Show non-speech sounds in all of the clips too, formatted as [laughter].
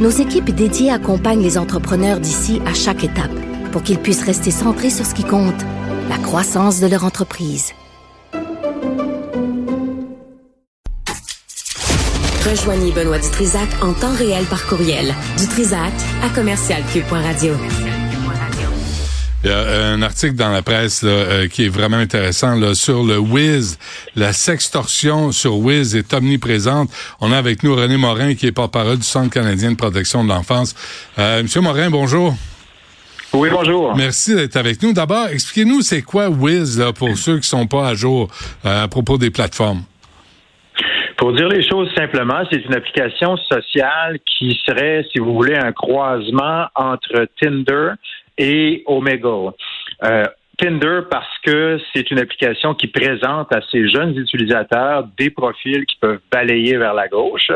nos équipes dédiées accompagnent les entrepreneurs d'ici à chaque étape pour qu'ils puissent rester centrés sur ce qui compte, la croissance de leur entreprise. Rejoignez Benoît Dutrisac en temps réel par courriel. Dutrisac à commercialcube.radio. Il y a un article dans la presse là, euh, qui est vraiment intéressant là, sur le Wiz. La sextorsion sur Wiz est omniprésente. On a avec nous René Morin, qui est porte-parole du Centre canadien de protection de l'enfance. Euh, Monsieur Morin, bonjour. Oui, bonjour. Merci d'être avec nous. D'abord, expliquez-nous c'est quoi Wiz là, pour ceux qui sont pas à jour euh, à propos des plateformes? Pour dire les choses simplement, c'est une application sociale qui serait, si vous voulez, un croisement entre Tinder et Omegle. Euh, Tinder parce que c'est une application qui présente à ces jeunes utilisateurs des profils qui peuvent balayer vers la gauche.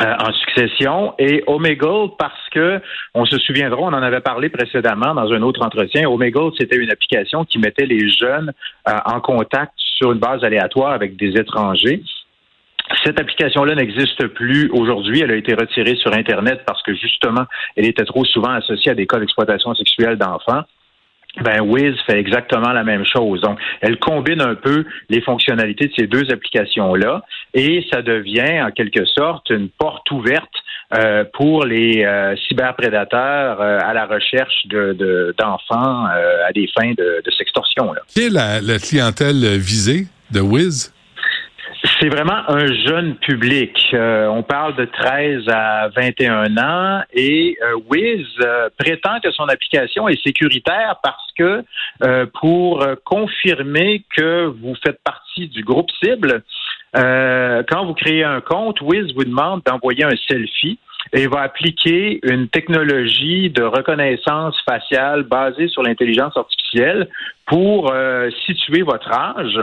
Euh, en succession et Omegle parce que on se souviendra, on en avait parlé précédemment dans un autre entretien. Omegle, c'était une application qui mettait les jeunes euh, en contact sur une base aléatoire avec des étrangers. Cette application-là n'existe plus aujourd'hui. Elle a été retirée sur Internet parce que justement, elle était trop souvent associée à des cas d'exploitation sexuelle d'enfants. Ben, Wiz fait exactement la même chose. Donc, elle combine un peu les fonctionnalités de ces deux applications-là et ça devient en quelque sorte une porte ouverte euh, pour les euh, cyberprédateurs euh, à la recherche de, d'enfants à des fins de, de sextorsion. Qui est la, la clientèle visée de Wiz? C'est vraiment un jeune public. Euh, on parle de 13 à 21 ans et euh, Wiz euh, prétend que son application est sécuritaire parce que pour confirmer que vous faites partie du groupe cible, quand vous créez un compte, Wiz vous demande d'envoyer un selfie et va appliquer une technologie de reconnaissance faciale basée sur l'intelligence artificielle pour situer votre âge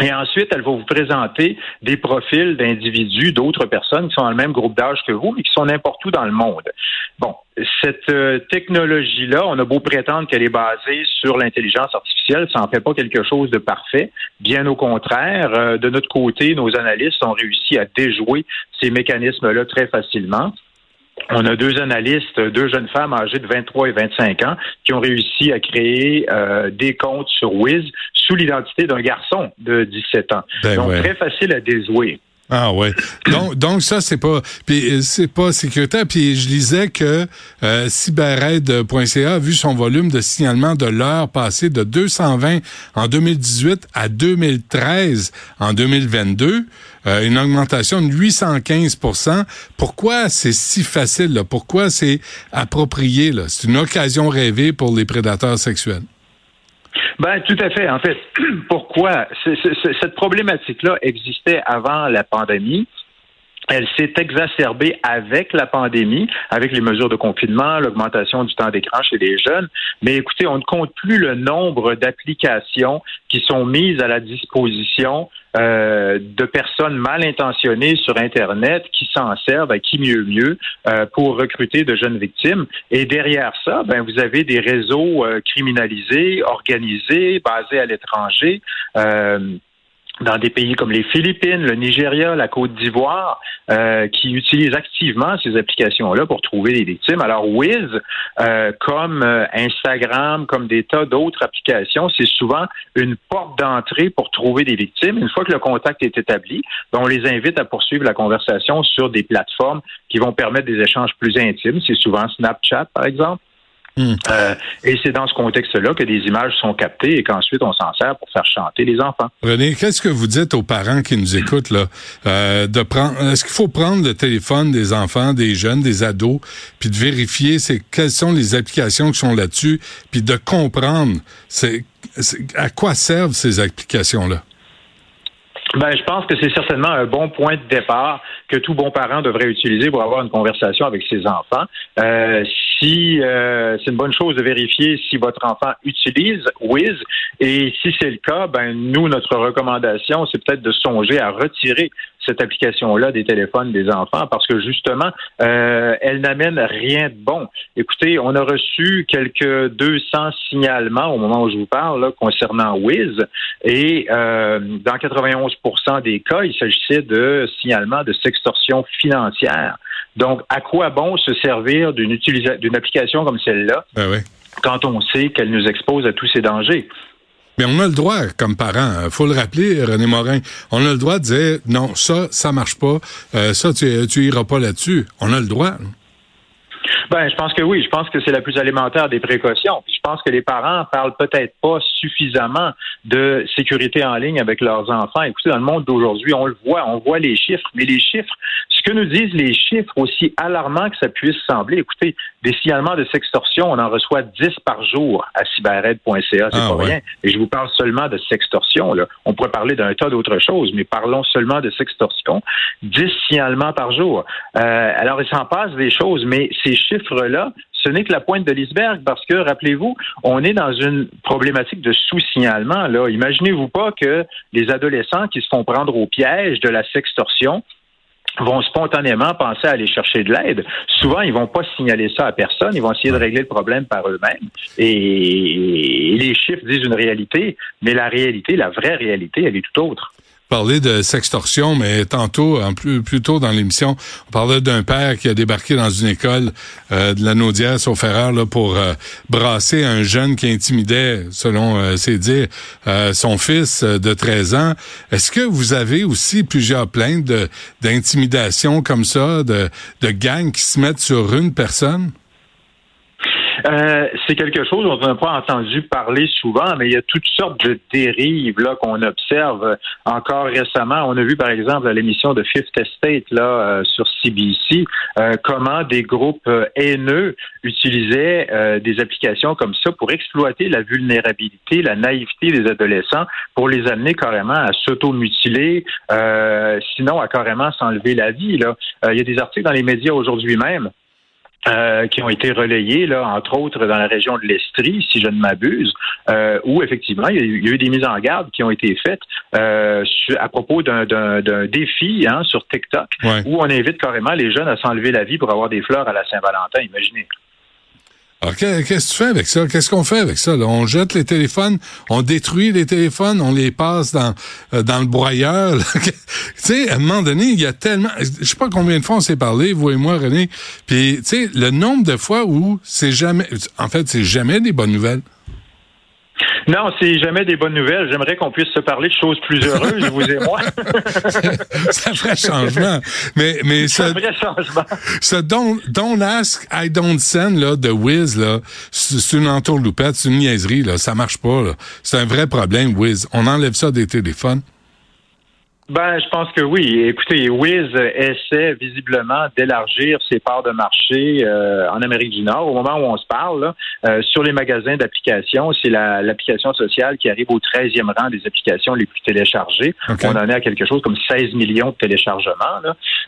et ensuite, elle va vous présenter des profils d'individus, d'autres personnes qui sont dans le même groupe d'âge que vous, mais qui sont n'importe où dans le monde. Bon, cette euh, technologie-là, on a beau prétendre qu'elle est basée sur l'intelligence artificielle, ça n'en fait pas quelque chose de parfait. Bien au contraire, euh, de notre côté, nos analystes ont réussi à déjouer ces mécanismes-là très facilement. On a deux analystes, deux jeunes femmes âgées de 23 et 25 ans qui ont réussi à créer euh, des comptes sur Wiz sous l'identité d'un garçon de 17 ans. Ben Donc, ouais. très facile à déjouer. Ah ouais. Donc, donc ça c'est pas puis euh, c'est pas sécuritaire. Puis je lisais que euh, cyberaide.ca a vu son volume de signalement de l'heure passer de 220 en 2018 à 2013 en 2022, euh, une augmentation de 815% Pourquoi c'est si facile là? Pourquoi c'est approprié là? C'est une occasion rêvée pour les prédateurs sexuels. Ben, tout à fait. En fait, [clears throat] pourquoi? Cette problématique-là existait avant la pandémie. Elle s'est exacerbée avec la pandémie, avec les mesures de confinement, l'augmentation du temps d'écran chez les jeunes. Mais écoutez, on ne compte plus le nombre d'applications qui sont mises à la disposition euh, de personnes mal intentionnées sur Internet qui s'en servent, à qui mieux mieux, euh, pour recruter de jeunes victimes. Et derrière ça, ben, vous avez des réseaux euh, criminalisés, organisés, basés à l'étranger. Dans des pays comme les Philippines, le Nigeria, la Côte d'Ivoire, euh, qui utilisent activement ces applications-là pour trouver des victimes. Alors, Wiz, euh, comme euh, Instagram, comme des tas d'autres applications, c'est souvent une porte d'entrée pour trouver des victimes. Une fois que le contact est établi, ben, on les invite à poursuivre la conversation sur des plateformes qui vont permettre des échanges plus intimes. C'est souvent Snapchat, par exemple. Hmm. Euh, et c'est dans ce contexte-là que des images sont captées et qu'ensuite on s'en sert pour faire chanter les enfants. René, qu'est-ce que vous dites aux parents qui nous écoutent là? Euh, de prendre Est-ce qu'il faut prendre le téléphone des enfants, des jeunes, des ados, puis de vérifier c'est quelles sont les applications qui sont là-dessus, puis de comprendre c'est à quoi servent ces applications là. Ben, je pense que c'est certainement un bon point de départ. que tout bon parent devrait utiliser pour avoir une conversation avec ses enfants. Euh, si euh, c'est une bonne chose de vérifier si votre enfant utilise Wiz et si c'est le cas, ben nous notre recommandation c'est peut-être de songer à retirer cette application-là des téléphones des enfants parce que justement, euh, elle n'amène rien de bon. Écoutez, on a reçu quelques 200 signalements au moment où je vous parle là, concernant Wiz et euh, dans 91% des cas, il s'agissait de signalements de sextorsion financière. Donc, à quoi bon se servir d'une d'une application comme celle-là ben quand on sait qu'elle nous expose à tous ces dangers? Mais on a le droit, comme parent, euh, faut le rappeler, René Morin, on a le droit de dire non, ça, ça marche pas, euh, ça, tu, tu iras pas là-dessus. On a le droit. Ben, je pense que oui. Je pense que c'est la plus élémentaire des précautions. je pense que les parents parlent peut-être pas suffisamment de sécurité en ligne avec leurs enfants. Écoutez, dans le monde d'aujourd'hui, on le voit, on voit les chiffres, mais les chiffres, ce que nous disent les chiffres, aussi alarmants que ça puisse sembler, écoutez, des signalements de sextorsion, on en reçoit 10 par jour à cyberred.ca, c'est ah, pas rien. Et je vous parle seulement de sextorsion. Là. On pourrait parler d'un tas d'autres choses, mais parlons seulement de sextorsion. 10 signalements par jour. Euh, alors, il s'en passe des choses, mais ces chiffres-là, ce n'est que la pointe de l'iceberg parce que, rappelez-vous, on est dans une problématique de sous-signalement. Imaginez-vous pas que les adolescents qui se font prendre au piège de la sextorsion vont spontanément penser à aller chercher de l'aide. Souvent, ils vont pas signaler ça à personne, ils vont essayer de régler le problème par eux-mêmes. Et les chiffres disent une réalité, mais la réalité, la vraie réalité, elle est tout autre parler de sextorsion, mais tantôt, en plus, plus tôt dans l'émission, on parlait d'un père qui a débarqué dans une école euh, de la Naudière, sauf erreur, là, pour euh, brasser un jeune qui intimidait, selon euh, ses dires, son fils de 13 ans. Est-ce que vous avez aussi plusieurs plaintes d'intimidation comme ça, de gangs qui se mettent sur une personne? Euh, c'est quelque chose dont on n'a pas entendu parler souvent, mais il y a toutes sortes de dérives là qu'on observe encore récemment. On a vu par exemple à l'émission de Fifth Estate là euh, sur CBC euh, comment des groupes haineux utilisaient des applications comme ça pour exploiter la vulnérabilité, la naïveté des adolescents, pour les amener carrément à s'automutiler, sinon à carrément s'enlever la vie. Là, il y a des articles dans les médias aujourd'hui même euh, qui ont été relayés, là, entre autres dans la région de l'Estrie, si je ne m'abuse, euh, où effectivement il y, a eu, des mises en garde qui ont été faites euh, à propos d'un défi hein, sur TikTok, où on invite carrément les jeunes à s'enlever la vie pour avoir des fleurs à la Saint-Valentin. Imaginez. Alors, qu'est-ce que tu fais avec ça? Qu'est-ce qu'on fait avec ça? On jette les téléphones, on détruit les téléphones, on les passe dans, euh, dans le broyeur. [laughs] tu sais, à un moment donné, il y a tellement... Je sais pas combien de fois on s'est parlé, vous et moi, René. Puis, tu sais, le nombre de fois où c'est jamais... En fait, c'est jamais des bonnes nouvelles. Non, c'est jamais des bonnes nouvelles. J'aimerais qu'on puisse se parler de choses plus heureuses, vous et moi. [laughs] c'est un vrai changement. Mais, mais c'est un vrai changement. Ce don't, don't ask, I don't send, là, de Wiz, là, c'est une entourloupette, c'est une niaiserie, là. Ça marche pas, là. C'est un vrai problème, Wiz. On enlève ça des téléphones. Ben, je pense que oui. Écoutez, Wiz essaie visiblement d'élargir ses parts de marché euh, en Amérique du Nord. Au moment où on se parle, euh, sur les magasins d'applications, c'est l'application sociale qui arrive au 13e rang des applications les plus téléchargées. On en est à quelque chose comme 16 millions de téléchargements.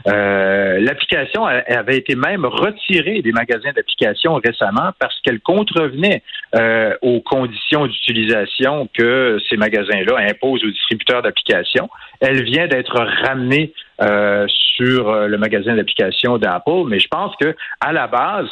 Euh, l'application avait été même retirée des magasins d'applications récemment parce qu'elle contrevenait aux conditions d'utilisation que ces magasins-là imposent aux distributeurs d'applications. Elle vient d'être ramené euh, sur euh, le magasin d'application d'Apple, mais je pense que à la base,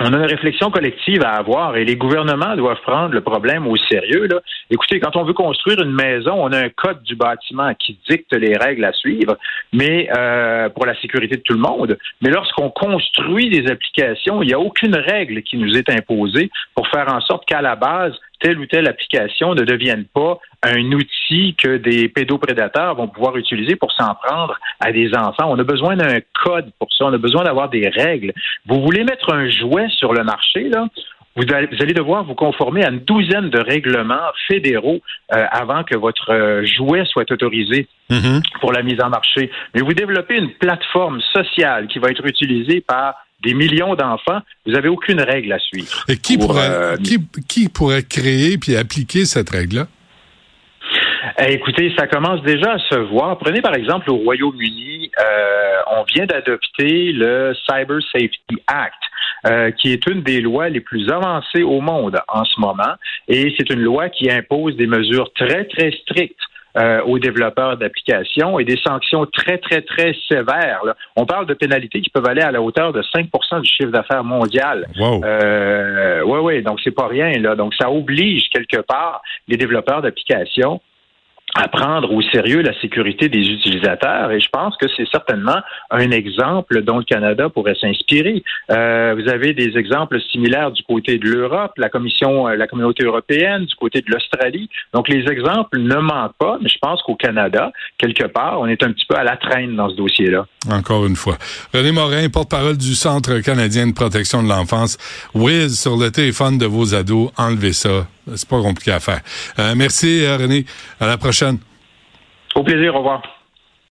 on a une réflexion collective à avoir et les gouvernements doivent prendre le problème au sérieux. Écoutez, quand on veut construire une maison, on a un code du bâtiment qui dicte les règles à suivre, mais euh, pour la sécurité de tout le monde. Mais lorsqu'on construit des applications, il n'y a aucune règle qui nous est imposée pour faire en sorte qu'à la base, telle ou telle application ne devienne pas un outil que des pédoprédateurs vont pouvoir utiliser pour s'en prendre à des enfants. On a besoin d'un code pour ça. On a besoin d'avoir des règles. Vous voulez mettre un jouet sur le marché, là? Vous allez devoir vous conformer à une douzaine de règlements fédéraux euh, avant que votre euh, jouet soit autorisé mm-hmm. pour la mise en marché. Mais vous développez une plateforme sociale qui va être utilisée par des millions d'enfants, vous n'avez aucune règle à suivre. Et qui, pourrait, euh, qui, qui pourrait créer puis appliquer cette règle-là? Eh, écoutez, ça commence déjà à se voir. Prenez par exemple au Royaume-Uni, euh, on vient d'adopter le Cyber Safety Act. Euh, qui est une des lois les plus avancées au monde en ce moment. Et c'est une loi qui impose des mesures très, très strictes euh, aux développeurs d'applications et des sanctions très, très, très sévères. On parle de pénalités qui peuvent aller à la hauteur de 5% du chiffre d'affaires mondial. Wow. Euh, oui, oui, donc c'est pas rien. Là. Donc ça oblige quelque part les développeurs d'applications à prendre au sérieux la sécurité des utilisateurs et je pense que c'est certainement un exemple dont le Canada pourrait s'inspirer. Euh, vous avez des exemples similaires du côté de l'Europe, la Commission, euh, la Communauté européenne, du côté de l'Australie. Donc les exemples ne manquent pas, mais je pense qu'au Canada, quelque part, on est un petit peu à la traîne dans ce dossier-là. Encore une fois. René Morin, porte-parole du Centre canadien de protection de l'enfance. Wiz sur le téléphone de vos ados, enlevez ça c'est pas compliqué à faire. Euh, merci, euh, René. À la prochaine. Au plaisir. Au revoir.